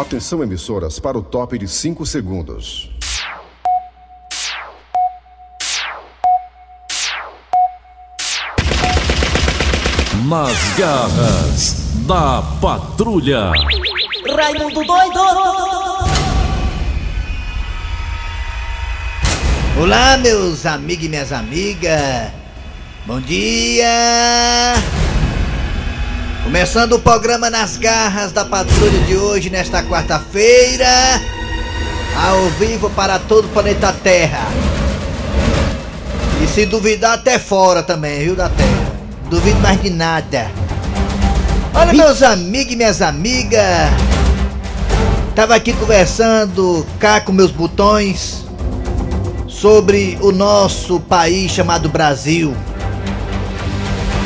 Atenção emissoras para o top de 5 segundos. Nas garras da patrulha. Raimundo doido! Olá, meus amigos e minhas amigas. Bom dia! Começando o programa Nas Garras da Patrulha de hoje, nesta quarta-feira, ao vivo para todo o planeta Terra. E se duvidar, até fora também, viu, da Terra. Duvido mais de nada. Olha, meus amigos e minhas amigas. Tava aqui conversando cá com meus botões sobre o nosso país chamado Brasil,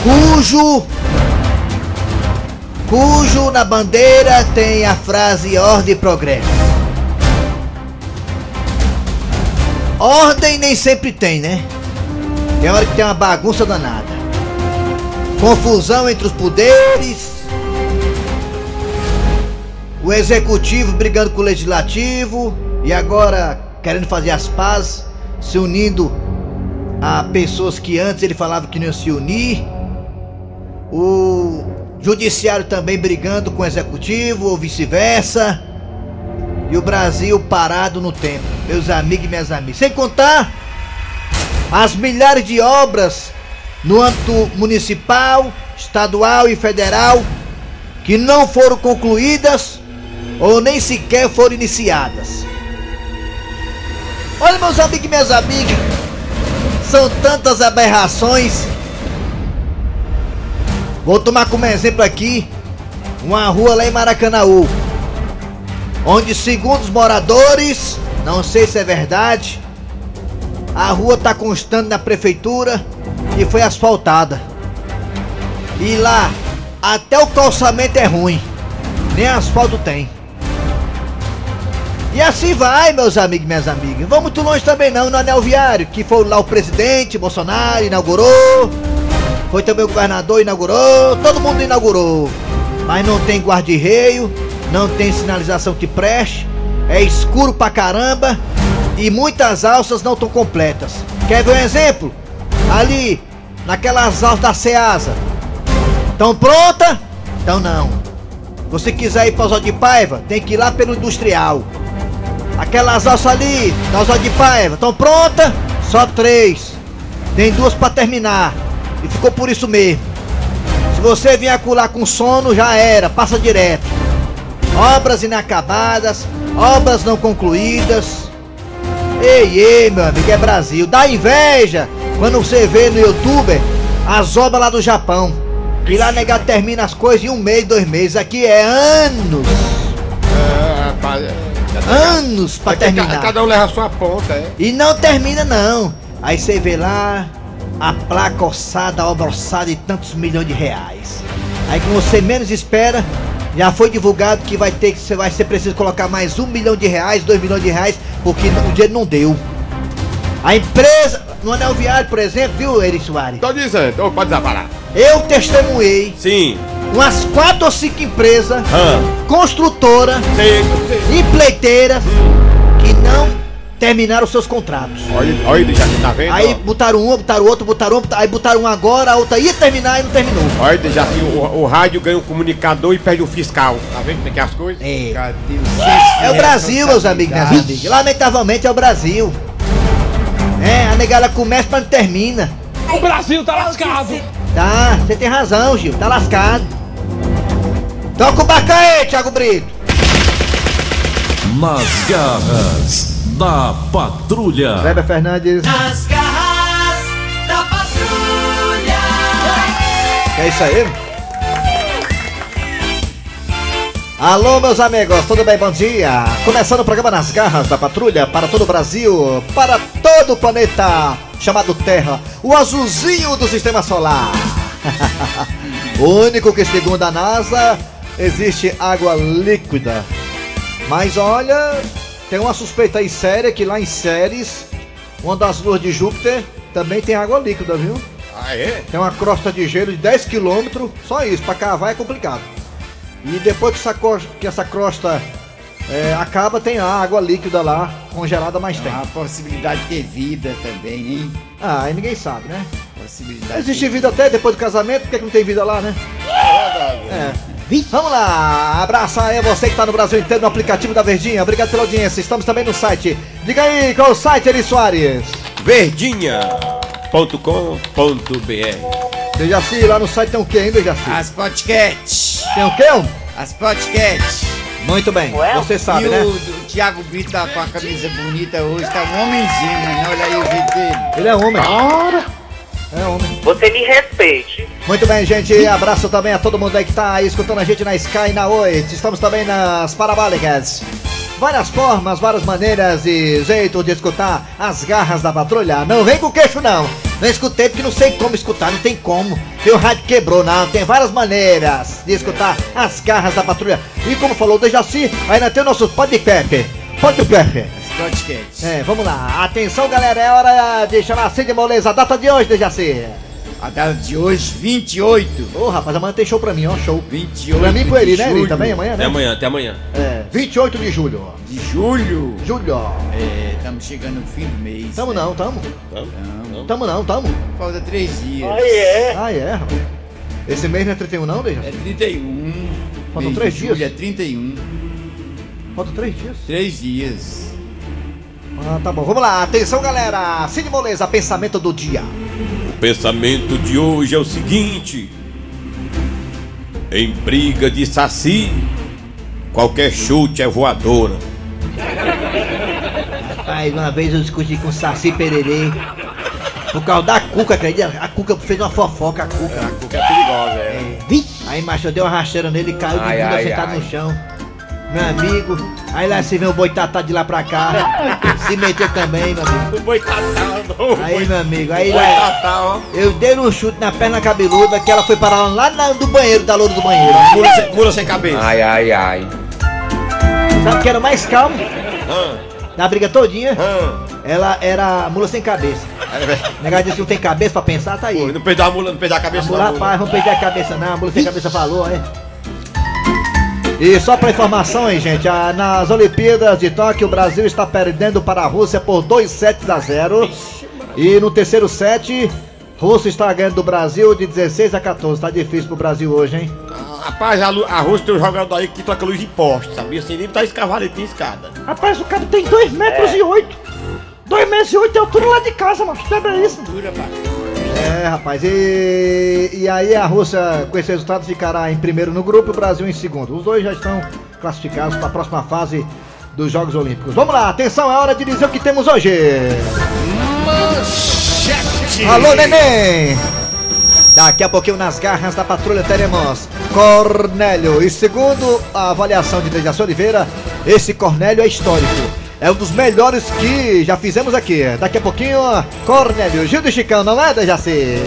cujo cujo na bandeira tem a frase ordem e progresso. Ordem nem sempre tem, né? Tem hora que tem uma bagunça danada. Confusão entre os poderes. O executivo brigando com o legislativo e agora querendo fazer as pazes, se unindo a pessoas que antes ele falava que não iam se unir. O judiciário também brigando com o executivo ou vice-versa. E o Brasil parado no tempo, meus amigos e minhas amigas. Sem contar as milhares de obras no âmbito municipal, estadual e federal que não foram concluídas ou nem sequer foram iniciadas. Olha, meus amigos e minhas amigas, são tantas aberrações. Vou tomar como exemplo aqui uma rua lá em Maracanaú, onde, segundo os moradores, não sei se é verdade, a rua está constando na prefeitura e foi asfaltada. E lá, até o calçamento é ruim, nem asfalto tem. E assim vai, meus amigos e minhas amigas. Vamos muito longe também não, no anel viário, que foi lá o presidente Bolsonaro inaugurou. Foi também o governador inaugurou, todo mundo inaugurou. Mas não tem guarda-reio, não tem sinalização que preste, é escuro pra caramba e muitas alças não estão completas. Quer ver um exemplo? Ali, naquelas alças da Ceasa. Estão pronta? Então não. Você quiser ir para Osório de Paiva, tem que ir lá pelo industrial. Aquelas alças ali, da Osório de Paiva, estão prontas? Só três. Tem duas para terminar. E ficou por isso mesmo. Se você vier acular com sono, já era, passa direto. Obras inacabadas, obras não concluídas. Ei, ei, meu amigo, é Brasil. Dá inveja quando você vê no YouTube as obras lá do Japão. Que lá negado termina as coisas em um mês, dois meses. Aqui é anos. É, rapaz. Anos pra É terminar. Cada um leva a sua ponta, é. E não termina não. Aí você vê lá a placa ossada, a obra ossada de tantos milhões de reais. Aí quando você menos espera, já foi divulgado que vai ter que você vai ser preciso colocar mais um milhão de reais, dois milhões de reais, porque o dinheiro não deu. A empresa, no anel viário, por exemplo, viu, Eri Soares? Tô dizendo, ô, pode desaparar. Eu testemunhei Sim. umas quatro ou cinco empresas, Ah. construtoras, Sei, sei. empleiteiras, que não terminaram seus contratos. Olha, olha, já tá vendo? Aí botaram um, botaram outro, botaram um, aí botaram um agora, a outra ia terminar e não terminou. Olha, já assim, o, o rádio ganha um comunicador e perde o fiscal. Tá vendo como é que é as coisas? É. Cadê o É o Brasil, meus amigos, minhas amigas. Lamentavelmente é o Brasil. É, a negada começa, mas não termina. O Brasil tá lascado! Tá, você tem razão, Gil, tá lascado. Toca o baca aí, Thiago Brito. Nas garras da patrulha. Weber Fernandes. Nas garras da patrulha! É isso aí? Alô, meus amigos, tudo bem? Bom dia! Começando o programa Nas Garras da Patrulha para todo o Brasil, para todo o planeta chamado Terra, o azulzinho do sistema solar. o único que, segundo a NASA, existe água líquida. Mas olha, tem uma suspeita aí séria que lá em Ceres, uma das luas de Júpiter, também tem água líquida, viu? Ah, é? Tem uma crosta de gelo de 10 km, só isso, pra cavar é complicado. E depois que essa, cos- que essa crosta É, acaba, tem a água líquida lá, congelada, mas tem. A possibilidade de ter vida também, hein? Ah, aí ninguém sabe, né? Possibilidade Existe vida até depois do casamento, por que, que não tem vida lá, né? É. Vamos lá, abraça aí você que tá no Brasil inteiro no aplicativo da Verdinha. Obrigado pela audiência. Estamos também no site. Diga aí qual é o site, Eri Soares. Verdinha.com.br Dejaci, lá no site tem o que, hein, Dejaci? As podcasts. Tem o homem? As podcasts. Muito bem, você sabe, e né? o do Thiago Brito tá com a camisa bonita hoje, tá um homenzinho, né? Olha aí o jeito dele. Ele é homem. É homem. Você me respeite. Muito bem, gente. Abraço também a todo mundo aí que tá aí escutando a gente na Sky e na Oi. Estamos também nas parabólicas. Várias formas, várias maneiras e jeito de escutar as garras da patrulha. Não vem com queixo, não. Não escutei porque não sei como escutar, não tem como. Meu rádio quebrou, não. Tem várias maneiras de escutar as garras da patrulha. E como falou o Dejaci, ainda tem o nosso podcast. Podcast. As podcasts. É, vamos lá. Atenção, galera. É hora de chamar assim de moleza. A data de hoje, Dejaci. A data de hoje, 28. Ô, rapaz, amanhã tem show pra mim, ó. Show. 28 Pra mim com ele, né, Eli? Também amanhã, Até né? amanhã, até amanhã. É, 28 de julho. De julho. Julho. É, estamos chegando no fim do mês. Tamo né? não, tamo. Não. Tamo não, tamo. Falta três dias. Aí é. Ah, é, rapaz. Esse mês não é 31 não, Deja? É 31. Faltam Mês três de julho dias? É 31. Faltam três dias. Três dias. Ah, tá bom. Vamos lá. Atenção, galera. Cine Moleza, pensamento do dia. O pensamento de hoje é o seguinte: em briga de saci, qualquer chute é voadora. Rapaz, uma vez eu discuti com o Saci Pererê. Por causa da Cuca, acredita? A Cuca fez uma fofoca, a Cuca. A cuca é perigosa, é. Vixe! Aí, macho, eu dei uma rasteira nele e caiu de Ai, bunda ai, sentado ai. no chão. Meu amigo. Aí lá se vê o boitatá de lá pra cá. se meteu também, meu amigo. O boitatá, não. Aí, meu amigo, aí lá, eu dei um chute na perna cabeluda que ela foi parar lá na, do banheiro, da loura do banheiro. Mula sem, mula sem cabeça. Ai, ai, ai. Sabe o que era o mais calmo? Ah, Na briga todinha, ah. ela era mula sem cabeça. O negócio disse que não tem cabeça pra pensar, tá aí. Pô, Não perdeu a mula, não perdeu a A cabeça mula, não, rapaz, vamos perder a cabeça não, a mula sem cabeça falou, é. E só pra informação, hein, gente, a- nas Olimpíadas de Tóquio, o Brasil está perdendo para a Rússia por 2 sets a 0. E no terceiro set, Rússia está ganhando do Brasil de 16 a 14. Tá difícil pro Brasil hoje, hein? Ah, Rapaz, a, a Rússia tem um jogador aí que toca luz de poste, sabia? Assim, ele tá escavaletinho escada. Rapaz, o cara tem 2 metros e 8. 2 metros e 8 é altura lá de casa, mano. Lembra isso? Dura, pá. É, rapaz, e, e aí a Rússia, com esse resultado, ficará em primeiro no grupo e o Brasil em segundo. Os dois já estão classificados para a próxima fase dos Jogos Olímpicos. Vamos lá, atenção, é hora de dizer o que temos hoje. Alô, neném! Daqui a pouquinho nas garras da patrulha teremos Cornélio. E segundo a avaliação de Dejaci Oliveira, esse Cornélio é histórico. É um dos melhores que já fizemos aqui. Daqui a pouquinho, Cornélio, Gil de Chicão, não é, Dejaci?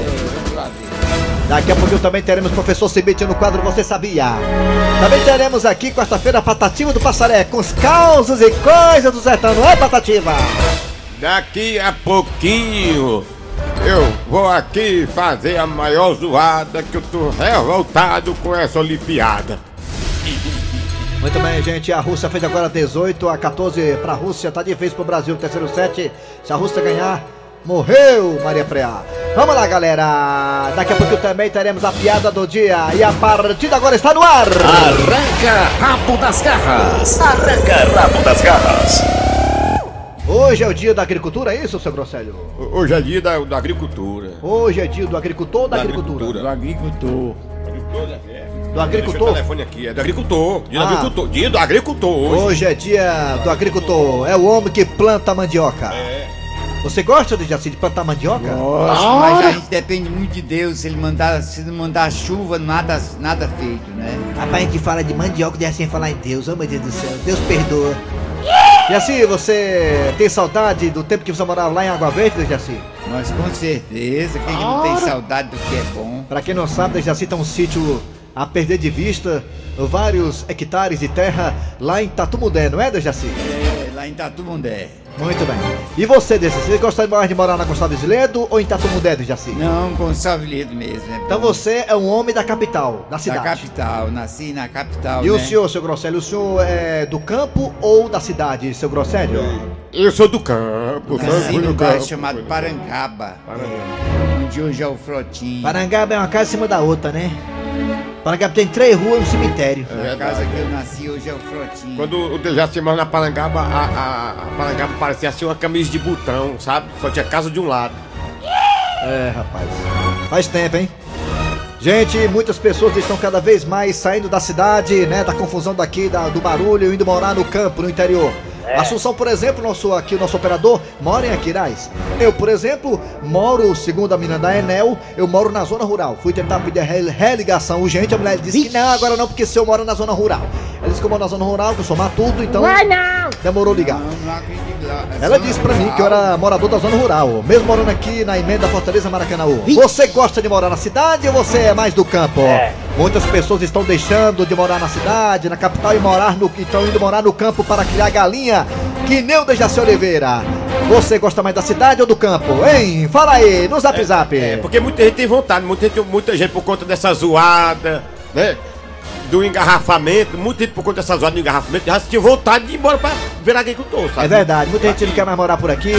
Daqui a pouquinho também teremos professor Cibite no quadro Você Sabia. Também teremos aqui, quarta-feira, Patativa do Passaré, com os causos e coisas do sertão, não é, Patativa? Daqui a pouquinho eu vou aqui fazer a maior zoada que eu tô revoltado com essa Olimpiada. Muito bem, gente. A Rússia fez agora 18 a 14 para a Rússia. Tá difícil pro Brasil, terceiro set. Se a Rússia ganhar, morreu Maria Preá. Vamos lá, galera. Daqui a pouco também teremos a piada do dia. E a partida agora está no ar. Arranca rabo das garras. Arranca rabo das garras. Hoje é o dia da agricultura, é isso, seu Grosselho? Hoje é dia da, da agricultura. Hoje é dia do agricultor ou da, Da agricultura? Do agricultor. Do agricultor? Deixa o telefone aqui, é do agricultor. Dia Ah. do agricultor. Dia do agricultor hoje. Hoje é dia do agricultor. É o homem que planta mandioca. É. Você gosta de, Jaci, de plantar mandioca? Nossa, mas a gente depende muito de Deus. Se ele mandar, se não mandar chuva, nada, nada feito, né? Rapaz, a gente fala de mandioca e sem falar em Deus. Oh, meu Deus do céu. Deus perdoa. Jaci, você tem saudade do tempo que você morava lá em Água Verde, Jaci? Mas com certeza, quem que não tem saudade do que é bom? Pra quem não sabe, Jaci tá um sítio a perder de vista vários hectares de terra lá em Tatumudé, não é, Jaci? É, lá em Tatumundé. Muito bem. E você, desse, você gosta mais de morar na Gonçalves Ledo ou em Tatumudé do Jaci? Não, Gonçalves mesmo. né? Então você é um homem da capital, da Da cidade. capital, nasci na capital. E o né? senhor, seu Grosselio, o senhor é do campo ou da cidade, seu Grosselio? Eu sou do campo, Nasci num bairro chamado Parangaba. Onde hoje é o Frotinho. Parangaba é uma casa em cima da outra, né? Parangaba tem três ruas e um cemitério. A casa que eu nasci hoje é o Frotinho. Quando o Dejaci morava na Parangaba, a, a, a Parangaba parecia assim uma camisa de botão, sabe? Só tinha casa de um lado. É, rapaz. Faz tempo, hein? Gente, muitas pessoas estão cada vez mais saindo da cidade, né? Da confusão daqui, da- do barulho, indo morar no campo, no interior. Assunção, por exemplo, nosso, aqui o nosso operador mora em Aquiraz. Eu, por exemplo, moro, segundo a menina da Enel, eu moro na zona rural. Fui tentar pedir religação urgente, a mulher disse que não, agora não, porque se eu moro na zona rural. Ela disse que eu moro na zona rural, que eu sou matuto, então demorou ligar. Não, não. É Ela disse pra mim que eu era morador da zona rural, mesmo morando aqui na emenda Fortaleza Maracanãú. Você gosta de morar na cidade ou você é mais do campo? Muitas pessoas estão deixando de morar na cidade, na capital e morar no estão indo morar no campo para criar galinha. Que nem o Dejaci Oliveira. Você gosta mais da cidade ou do campo? Hein? Fala aí, no zap zap. É, porque muita gente tem vontade, muita gente, muita gente por conta dessa zoada, né? Do engarrafamento, muita gente por conta dessa zoada do engarrafamento já tinha vontade de ir embora pra virar agricultor, sabe? É verdade, muita gente não quer mais morar por aqui.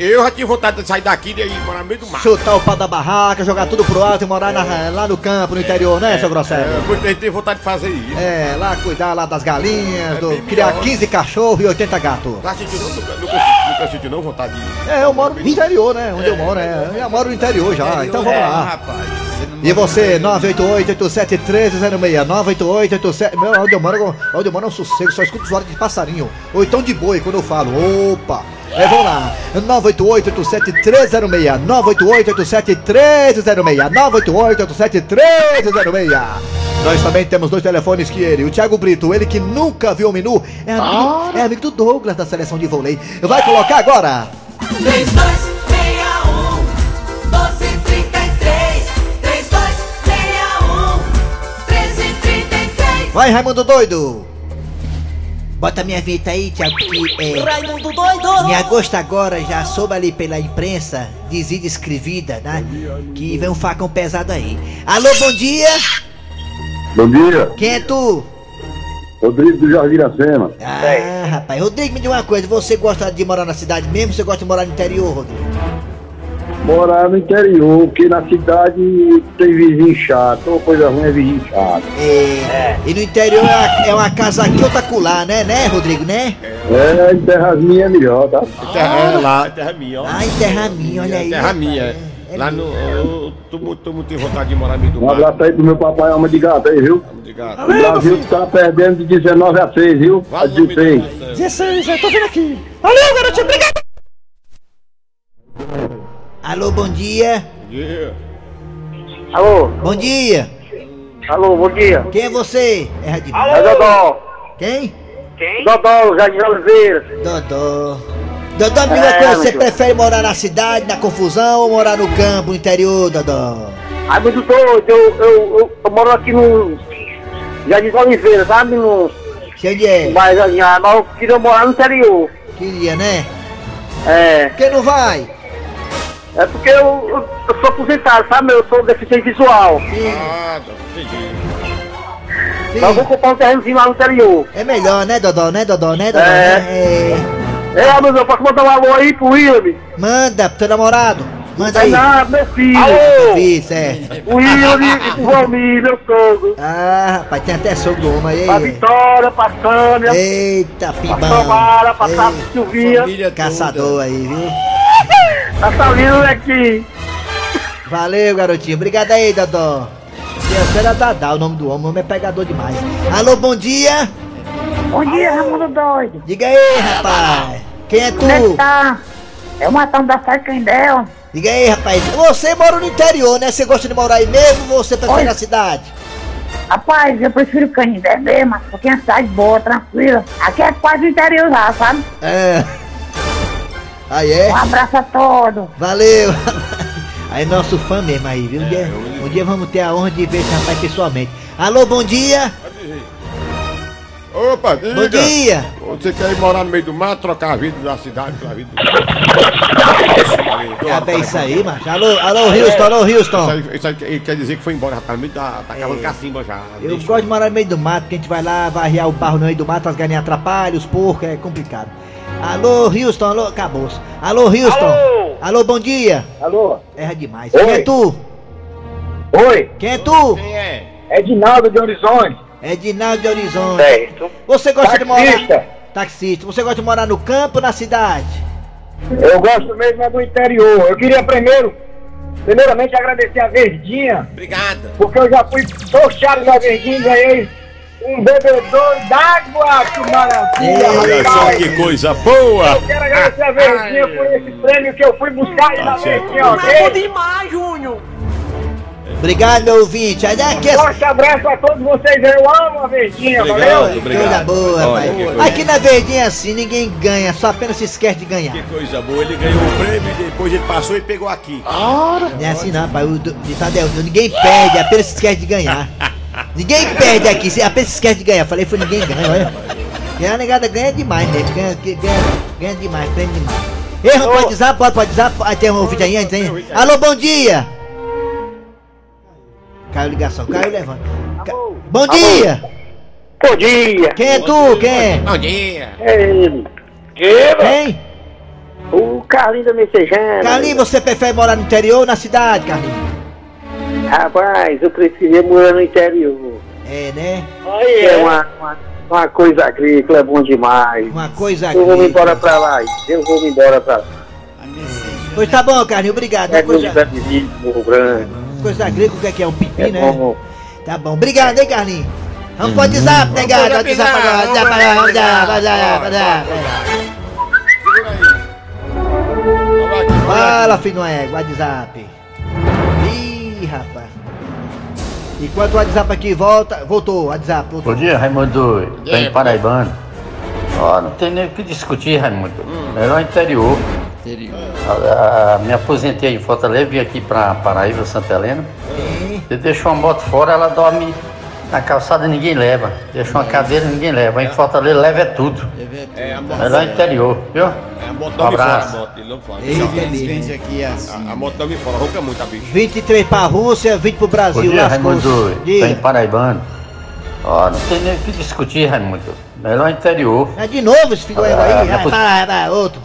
Eu já tive vontade de sair daqui e ir morar no meio do mato. Chutar o pau da barraca, jogar tudo pro alto e morar na- lá no campo, no interior, né, seu Grosselio? É, muita gente tem vontade de fazer isso. É, lá cuidar lá das galinhas, do, bem criar melhor. 15 cachorros e 80 gatos. Tá sentindo, nunca, nunca, nunca sentiu não vontade de ir. É, eu moro no interior, né? Onde eu moro, é. Eu já moro no interior já, então vamos É, lá. rapaz, E você, no interior. 988-87306, 988-87... Meu, onde eu é um sossego, só escuto zoada de passarinho. Ou então de boi, quando eu falo, opa... É, vamos lá, 988-87306, 988-87306, 988-87306. Nós também temos dois telefones que ele, o Thiago Brito, ele que nunca viu o menu, é amigo, é amigo do Douglas da seleção de vôlei. Vai colocar agora? 3261 Vai, Raimundo Doido! Bota minha vinheta aí, Thiago, que é... Raimundo doido! Em agosto agora já soube ali pela imprensa, dizida e escrevida, né? Que vem um facão pesado aí. Alô, bom dia! Bom dia, Quem é tu? Rodrigo do Jardim Iracema. Ah, rapaz, Rodrigo, me diga uma coisa, você gosta de morar na cidade mesmo ou você gosta de morar no interior, Rodrigo? Morar no interior, porque na cidade tem vizinho chato, ou coisa ruim é vizinho chato. É, E no interior é uma, é uma casa aqui, outra acolá, né, né, Rodrigo, né? É, em terras minhas é melhor, tá? Terra, é lá, é terra minha, ó. Ai, terra minha, olha aí. terra minha. é- é lá no. Eu tô muito, tô muito em vontade de morar no meio do Um abraço aí pro meu papai, alma de gato aí, viu? De gato. O Brasil tá perdendo de 19 a 6, viu? A Vale o nome 16. do céu. 16, eu tô vendo aqui. Valeu, garotinho, obrigado! Alô, bom dia. Yeah. Alô, Bom dia. alô, bom dia. Quem é você? É Radimir. É Dodó. Quem? Dodó, Jardim Oliveira. Dodó. Dodó, me É, coisa, você prefere morar na cidade, na confusão, ou morar no campo, no interior, Dodó? Ai, muito doido, eu, eu, eu, eu moro aqui no Jardim Oliveira, sabe? No Sei onde é? ah, mas eu queria morar no interior. Queria, né? É, Quem não vai? É porque eu, eu, eu sou aposentado, sabe? Eu sou deficiente visual. Sim, Ah, entendi. Mas vou sim. comprar um terrenozinho lá no interior. É melhor, né, Dodó? Né, Dodó? Né, Dodó? É. Né? É. É, meu posso mandar um alô aí pro William? Manda pro teu namorado. Manda É aí. nada, meu filho. Isso, é. O William e o Valmir, meu sogro. Ah, rapaz, tem até sogro do homem Pra aí. Vitória, pra Sânia, Eita, pra pibão. Samara, pra Ei, Sa- Silvinha. Família toda. Caçador aí, viu? Tá saindo aqui. Valeu, garotinho. Obrigado aí, Dodó. Esse era Dadá, o nome do homem. O homem é pegador demais. Alô, bom dia. Bom dia, Raimundo Doido. Diga aí, rapaz. Quem é Como é que tu? tá? É o Matão da Sarcandel. Diga aí, rapaz. Você mora no interior, né? Você gosta de morar aí mesmo ou você prefere Oi. na cidade? Rapaz, eu prefiro Canindé mesmo, porque é uma cidade boa, tranquila. Aqui é quase o interior já, sabe? É. Aí é? Um abraço a todos. Valeu. Aí nosso fã mesmo aí, viu? Um dia, um dia vamos ter a honra de ver esse rapaz pessoalmente. Alô, bom dia. Opa, diga. Bom dia. Você quer ir morar no meio do mato, trocar a vida da cidade pela vida do... É bem isso aí, macho. Alô, alô, Houston, alô, Isso Houston. aí, isso aí quer- dizer que foi embora, rapaz. Muito Tá, tá cavando cacimba já. Eu Deixa- gosto de morar no meio do mato, que a gente vai lá, varrear o barro no meio do mato, as galinhas atrapalham, os porcos, é complicado. Alô, Houston, alô, acabou. Alô, Houston. Alô. Alô, bom dia. Alô? Erra demais. Oi. Quem é tu? Oi, Quem é tu? Quem é? Edinaldo de Horizonte. É Dinaldo de Horizonte. Certo. Você gosta de morar... Taxista. Taxista. Você gosta de morar no campo ou na cidade? Eu gosto mesmo é do interior. Eu queria primeiro, primeiramente agradecer a Verdinha, Obrigado. porque eu já fui sorteado na Verdinha e ganhei um bebedor d'água. Que maravilha, Olha só que coisa boa. Eu quero agradecer a Verdinha por esse prêmio que eu fui buscar aí na Verdinha, ok? demais, Júnior. Obrigado, meu ouvinte. Daqui é... Forte abraço a todos vocês. Eu amo a Verdinha, valeu? Coisa boa, Olha, pai. que coisa Aqui na Verdinha é assim, ninguém ganha, só apenas se esquece de ganhar. Que coisa boa. Ele ganhou o prêmio e depois ele passou e pegou aqui. Não é assim não, pai. O é outro. ninguém perde, apenas se esquece de ganhar. ninguém perde aqui, se- apenas se esquece de ganhar. Falei, foi ninguém ganha, olha. E a negada ganha demais, né? Ganha, ganha, ganha demais, prende demais. Erro, pode dizer, pode, pode dizer, pode ter um ouvinte aí antes, hein? Alô, bom dia! Caiu a ligação, caiu, levanta. Ca- Bom dia! Bom dia. Quem é tu? Quem é? Bom dia. É ele. Que? Quem? O Carlinho da Messejana. Carlinhos, você prefere morar no interior ou na cidade, Carlinhos? Rapaz, eu precisei morar no interior. É, né? É uma, uma, uma coisa agrícola, é bom demais. Uma coisa Eu vou me agrícola. embora pra lá. Eu vou me embora pra lá. Pois tá bom, Carlinhos, obrigado. É É coisa, Morro Grande. coisa agrícola, o que é que é? Um pipi, É né? bom. Tá bom, obrigado, hein, Carlinhos? Vamos pro WhatsApp, negado. WhatsApp agora, WhatsApp aqui, Fala, filho do ego, WhatsApp. Rapaz. Enquanto o WhatsApp aqui volta, voltou, WhatsApp, voltou. Bom dia, Raimundo. dia, Bem paraibano. Ó, não tem nem o que discutir, Raimundo. Melhor interior. Interior. A, a, me aposentei em Fortaleza, vim aqui pra Paraíba, Santa Helena. Sim. Você deixa uma moto fora, ela dorme na calçada, ninguém leva. Deixa uma cadeira, ninguém leva. Em Fortaleza, leva é tudo. É, a moto. Melhor interior, viu? É, a moto Um fora, a abraço. moto. Não fora. Ei, Infelizmente aqui é assim. A, a moto dorme fora, ronca muito a bicha. 23 pra Rússia, 20 pro Bom Brasil. dia, lascou-se. Raimundo. Bem paraibano. Ó, não tem nem o que discutir, Raimundo. Melhor interior. É de novo esse Ah, aí. Vai, vai, vai, outro.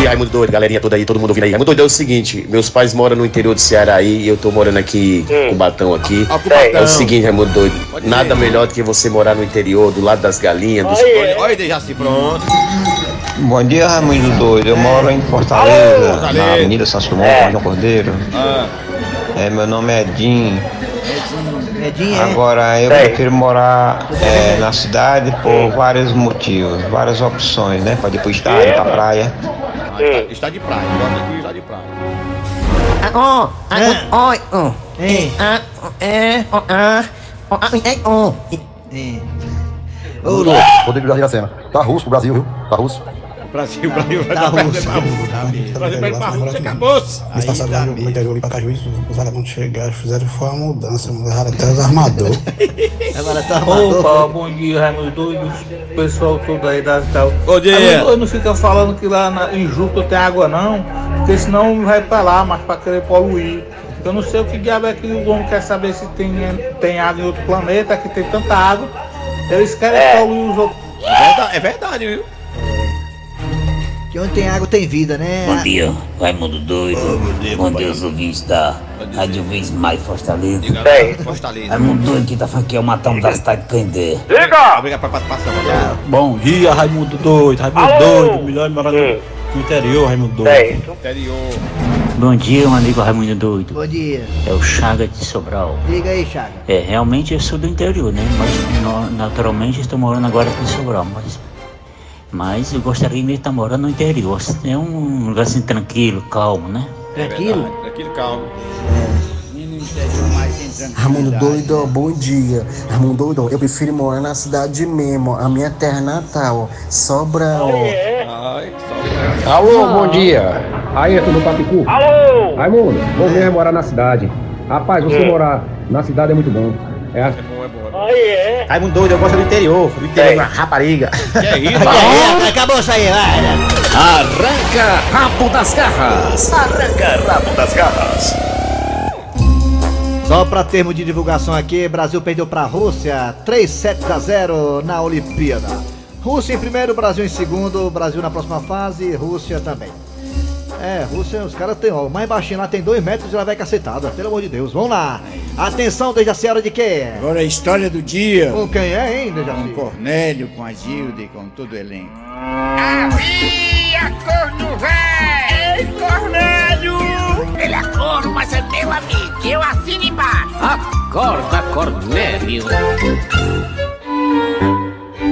Bom dia, Raimundo Doido, galerinha toda aí, todo mundo ouvindo aí. Raimundo Doido é o seguinte, meus pais moram no interior do Ceará aí e eu tô morando aqui em Cubatão aqui. Ó, Cubatão. É o seguinte, Raimundo Doido, Pode nada melhor do que você morar no interior, do lado das galinhas, dos... Olha, olha, Dejaci, pronto. Bom dia, Raimundo Doido. Eu moro em Fortaleza, Fortaleza. na Avenida São Simão, é. João Cordeiro. Ah, É, meu nome é Edinho. Medinha, é. Agora, eu prefiro morar é, na cidade por vários motivos, várias opções, né? Pode ir pro estádio, pra praia. Ah, está, está de praia. Bota aqui, está de praia. Oh, ah, oi, oh. Ah, é, oh, ah, oh, ah, é, oh. Ô, louco. Rodrigo da Iracema. Tá russo pro Brasil, viu? Tá russo. Brasil, Brasil, Tá Brasil, russo. Brasil, vai pra Rússia, acabou-se. Aí dá no medo. interior ali pra Cajuízo, os vagabundos chegaram, fizeram foi uma mudança, mudaram até os armadores. Agora tá. Opa, bom dia, Raimundo Doido, pessoal todo aí da tal. Bom dia. Raimundo não fica falando que lá na, em Juca tem água não, porque senão não vai pra lá, mas pra querer poluir. Eu não sei o que diabo é que o homem quer saber se tem, tem água em outro planeta, que tem tanta água. Eles querem poluir os outros. É verdade, é verdade, viu? Que onde tem água tem vida, né? Bom dia, Raimundo Doido. Bom dia, os ouvintes da Rádio Vez Mais Fortaleza. Diga, Fortaleza. Raimundo Doido que tá falando que é o matão da cidade de Candé. Obrigado pra participação. Bom dia, Raimundo Doido. Raimundo Doido, melhor morador no interior, Raimundo Doido. Certo. Interior. Bom dia, meu amigo Raimundo Doido. Bom dia. É o Chaga de Sobral. Diga aí, Chaga. É, realmente eu sou do interior, né? Mas no- naturalmente estou morando agora aqui em Sobral. Mas, mas eu gostaria de estar morando no interior. É um lugar assim tranquilo, calmo, né? Tranquilo? Verdade, Tranquilo, calmo. E no interior mais tem Raimundo tranquilidade, Doido, né? bom dia. Raimundo Doido, eu prefiro morar na cidade mesmo, a minha terra natal, Sobral. Ai, que só. Alô, bom dia. Ayrton do Papicu. Alô! Raimundo, vou ver morar na cidade. Rapaz, você morar na cidade é muito bom. É, é bom, é bom. Aí é. Raimundo doido, eu gosto do interior, do interior, uma rapariga. Que é isso? É, acabou isso aí, vai. Arranca rabo das garras. Arranca rabo das garras. Só pra termo de divulgação aqui, Brasil perdeu pra Rússia 3 sets a 0 na Olimpíada. Rússia em primeiro, Brasil em segundo, Brasil na próxima fase, Rússia também. É, Rússia, os caras tem, ó, o mais baixinho lá tem 2 metros e ela vai cacetada, pelo amor de Deus. Vamos lá. Atenção, Dejaci, hora de quê? Agora a história do dia. Com quem é, hein, Com Dejaci? Cornélio, com a Gilda e com todo o elenco. Havia corno velho! Ei, Cornélio! Ele é corno, mas é meu amigo. Eu assino embaixo. Acorda, Cornélio.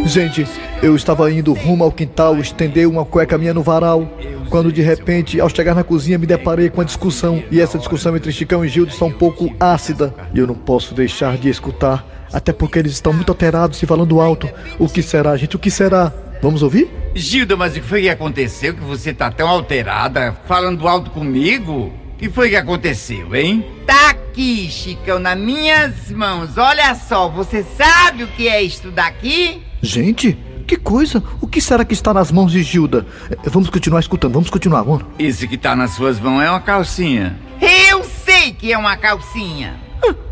Gente, eu estava indo rumo ao quintal estender uma cueca minha no varal. Quando de repente, ao chegar na cozinha, me deparei com uma discussão. E essa discussão entre Chicão e Gildo está um pouco ácida. E eu não posso deixar de escutar. Até porque eles estão muito alterados e falando alto. O que será, gente? O que será? Vamos ouvir? Gilda, mas o que foi que aconteceu que você tá tão alterada, falando alto comigo? O que foi que aconteceu, hein? Tá aqui, Chicão, nas minhas mãos. Olha só, você sabe o que é isto daqui? Gente, que coisa! O que será que está nas mãos de Gilda? Eh, Vamos continuar escutando, vamos continuar, vamos. Isso que tá nas suas mãos é uma calcinha. Eu sei que é uma calcinha.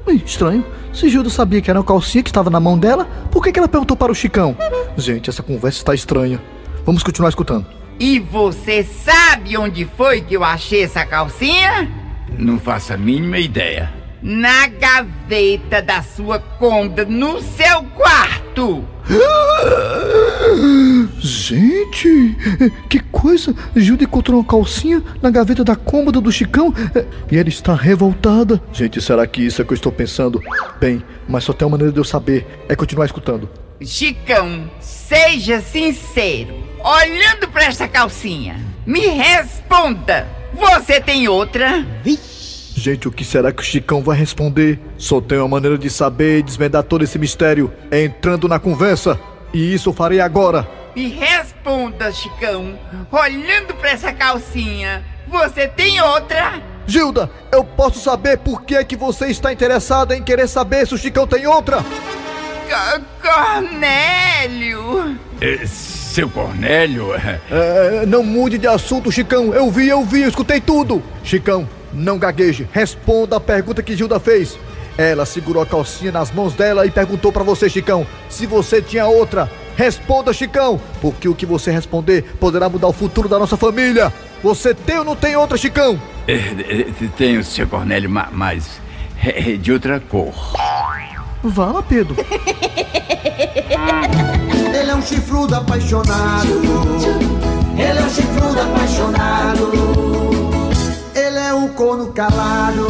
Ih, estranho. Se Gilda sabia que era uma calcinha que estava na mão dela, por que, que ela perguntou para o Chicão? Gente, essa conversa está estranha. Vamos continuar escutando. E você sabe onde foi que eu achei essa calcinha? Não faço a mínima ideia. Na gaveta da sua cômoda, no seu quarto. Gente, que coisa! Gilda encontrou uma calcinha na gaveta da cômoda do Chicão eh, e ela está revoltada. Gente, será que isso é que eu estou pensando? Bem, mas só tem uma maneira de eu saber: é continuar escutando. Chicão, seja sincero. Olhando pra essa calcinha, me responda. Você tem outra? Gente, o que será que o Chicão vai responder? Só tem uma maneira de saber e desvendar todo esse mistério: é entrando na conversa. E isso eu farei agora. Me responda, Chicão. Olhando pra essa calcinha, você tem outra? Gilda, eu posso saber por que é que você está interessada em querer saber se o Chicão tem outra? Co- Cornélio! seu Cornélio? É, não mude de assunto, Chicão. Eu vi, eu vi, eu escutei tudo. Chicão, não gagueje. Responda a pergunta que Gilda fez. Ela segurou a calcinha nas mãos dela e perguntou pra você, Chicão, se você tinha outra. Responda, Chicão, porque o que você responder poderá mudar o futuro da nossa família. Você tem ou não tem outra, Chicão? Tenho, seu Cornélio, ma- mas é de outra cor. Fala, Pedro. Ele é um chifrudo apaixonado. Ele é um chifrudo apaixonado. Um corno calado.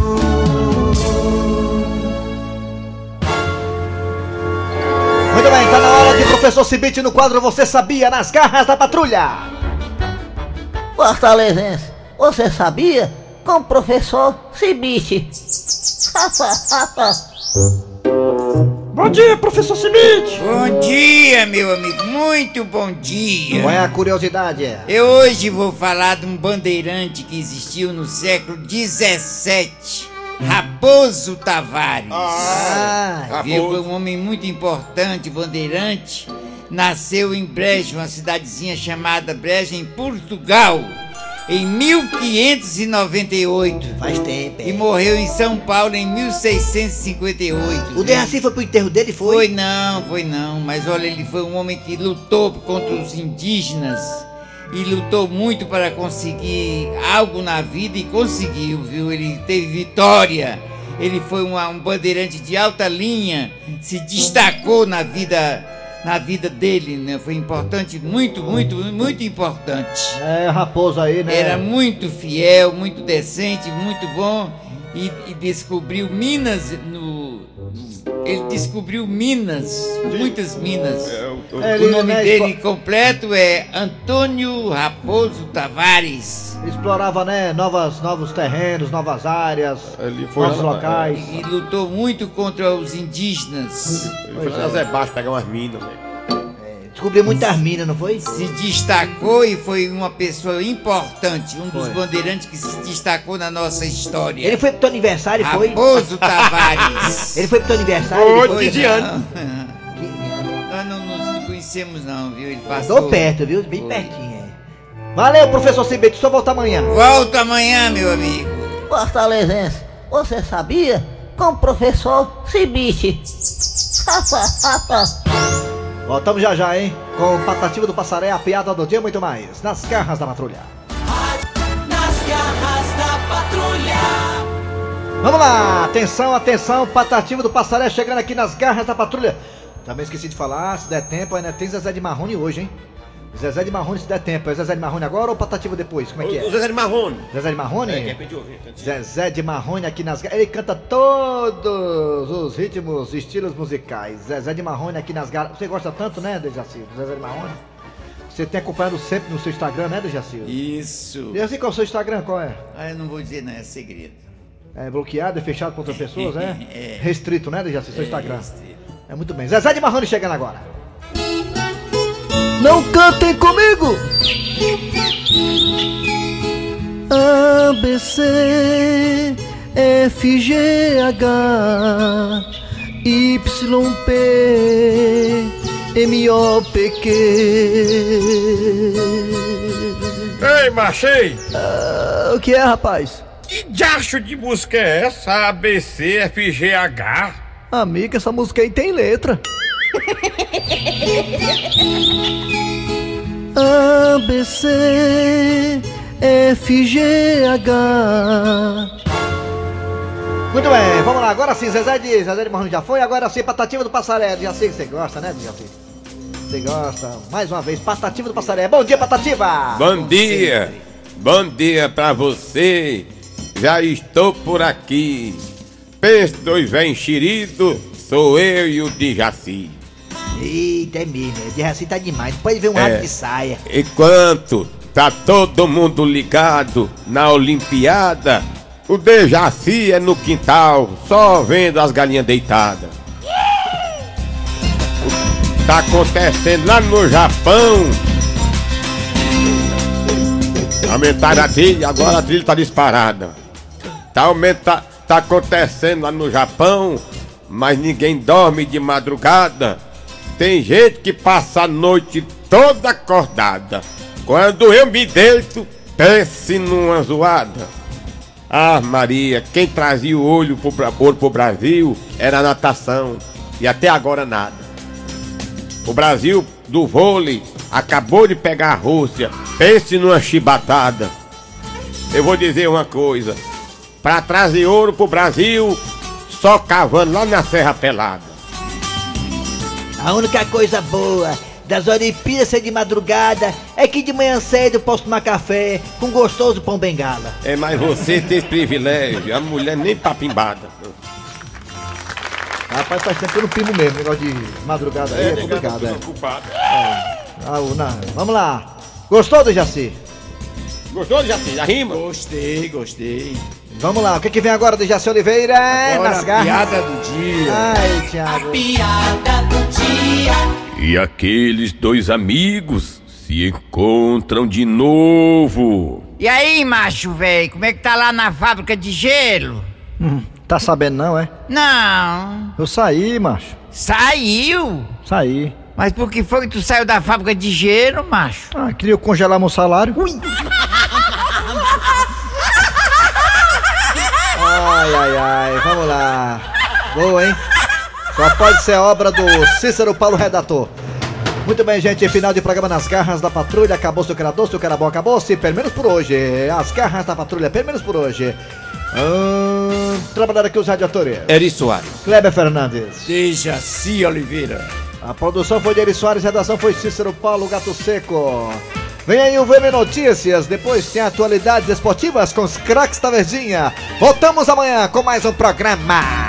Muito bem, tá na hora de professor Cibite no quadro Você Sabia nas garras da patrulha. Fortalezense, você sabia? Com o professor Cibite. Bom dia, professor Cibite. Bom dia, meu amigo, muito bom dia. Qual é a curiosidade? Eu hoje vou falar de um bandeirante que existiu no século 17. Raposo Tavares. Ah, Viu? Foi um homem muito importante, bandeirante. Nasceu em Brejo, uma cidadezinha chamada Brejo, em Portugal, em 1598. Faz tempo. E morreu em São Paulo em 1658. O Dejaci foi pro enterro dele, foi? Foi não, foi não. Mas olha, ele foi um homem que lutou contra os indígenas e lutou muito para conseguir algo na vida e conseguiu, viu? Ele teve vitória. Ele foi uma- um bandeirante de alta linha, se destacou na vida na vida dele, né? Foi importante, muito, muito, muito importante. É, raposo aí, né? Era muito fiel, muito decente, muito bom e, e descobriu minas no. Ele descobriu minas, muitas minas. o- o Ele, nome né, dele expo- completo é Antônio Raposo Tavares. Explorava, né, novas, novos terrenos, novas áreas, novos locais. E, e lutou muito contra os indígenas. Ele foi na Zé Baixo pegar umas minas, velho. Descobriu muitas minas, não foi? Se destacou e foi uma pessoa importante, um dos Foi. bandeirantes que se destacou na nossa história. Ele foi pro teu aniversário, foi? Raposo Tavares. Ele foi pro teu aniversário? Foi, foi? que de ano? Nós não nos conhecemos não, viu? Ele passou. Tô perto, viu? Bem pertinho. é. Valeu, professor Cibete, só volta amanhã. Volta amanhã, meu amigo. Fortalezense, você sabia? Com o professor Cibite. Voltamos já já, hein? Com o Patativa do Passaré, a piada do dia e muito mais. Nas garras da patrulha. Nas garras da patrulha. Vamos lá, atenção, atenção, Patativa do Passaré chegando aqui nas garras da patrulha. Também esqueci de falar, se der tempo, ainda tem Zezé de Marrone hoje, hein? Zezé de Marrone se der tempo. É Zezé de Marrone agora ou Patativa depois? Como é que é? O Zezé de Marrone. Zezé de Marrone? É, pediu ouvir. Zezé de Marrone aqui nas garras. Ele canta todos os ritmos, estilos musicais. Zezé de Marrone aqui nas garras. Você gosta tanto, né, Dejaci? Zezé de Marrone? Você tem acompanhado sempre no seu Instagram, né, Dejaci? Isso. Dejaci, qual é o seu Instagram? Qual é? Ah, eu não vou dizer, não, é segredo. É bloqueado, é fechado para outras pessoas, é? É. Restrito, né, Dejaci? Seu É, Instagram. É muito bem. Zezé de Marrone chegando agora. Não cantem comigo! A, B, C, F, G, H, Y, P, M, O, P, Q. Ei, machei! Ah, o que é, rapaz? Que diacho de música é essa? ABC, FGH? Amiga, essa música aí tem letra. A, B, C, F, G, H. Muito bem, vamos lá. Agora sim, Zezé de, Zezé de Marrone já foi. Agora sim, Patativa do Passaré. Já sei que você gosta, né, Dejaci? Você gosta. Mais uma vez, Patativa do Passaré. Bom dia, Patativa! Bom dia! Bom dia pra você! Já estou por aqui. Dois vem enxerido, sou eu e o Dijaci. Eita, é mesmo. O Dejaci tá demais. Depois vem um É. rato de saia. Enquanto tá todo mundo ligado na Olimpiada, o Dejaci é no quintal, só vendo as galinhas deitadas. Tá acontecendo lá no Japão. Aumentaram a trilha, agora a trilha tá disparada. Tá, aumenta, tá acontecendo lá no Japão, mas ninguém dorme de madrugada. Tem gente que passa a noite toda acordada. Quando eu me deito, pense numa zoada. Ah, Maria, quem trazia o olho pro, ouro pro Brasil era a natação. E até agora nada. O Brasil do vôlei acabou de pegar a Rússia. Pense numa chibatada. Eu vou dizer uma coisa. Pra trazer ouro pro Brasil, só cavando lá na Serra Pelada. A única coisa boa das Olimpíadas ser de madrugada é que de manhã cedo eu posso tomar café com gostoso pão bengala. É, mas você tem esse privilégio. A mulher nem papimbada. Rapaz, faz tempo que eu não pimo mesmo, negócio de madrugada aí, é, complicado, é. Ah, o- não, vamos lá. Gostou do Jaci? Gostou do Jaci? A rima? Gostei, gostei. Vamos lá, o que, que vem agora do Jaci Oliveira? Agora Nas a garras. piada do dia. Ai, Thiago. Piada do dia. E aqueles dois amigos se encontram de novo. E aí, macho, velho, como é que tá lá na fábrica de gelo? Hum, tá sabendo não, é? Não. Eu saí, macho. Saiu? Saí. Mas por que foi que tu saiu da fábrica de gelo, macho? Ah, queria congelar meu salário. Ai, ai, ai, vamos lá. Boa, hein? Só pode ser obra do Cícero Paulo Redator. Muito bem, gente, final de programa nas garras da patrulha. Acabou se o doce, o acabou-se. Pelo menos por hoje. As garras da patrulha, pelo menos por hoje. Hum, trabalhar aqui os radiadores. Eri Soares. Kleber Fernandes. Dejaci Oliveira. A produção foi de Eri Soares, a redação foi Cícero Paulo Gato Seco. Vem aí o VM Notícias, depois tem atualidades esportivas com os craques da Verdinha. Voltamos amanhã com mais um programa.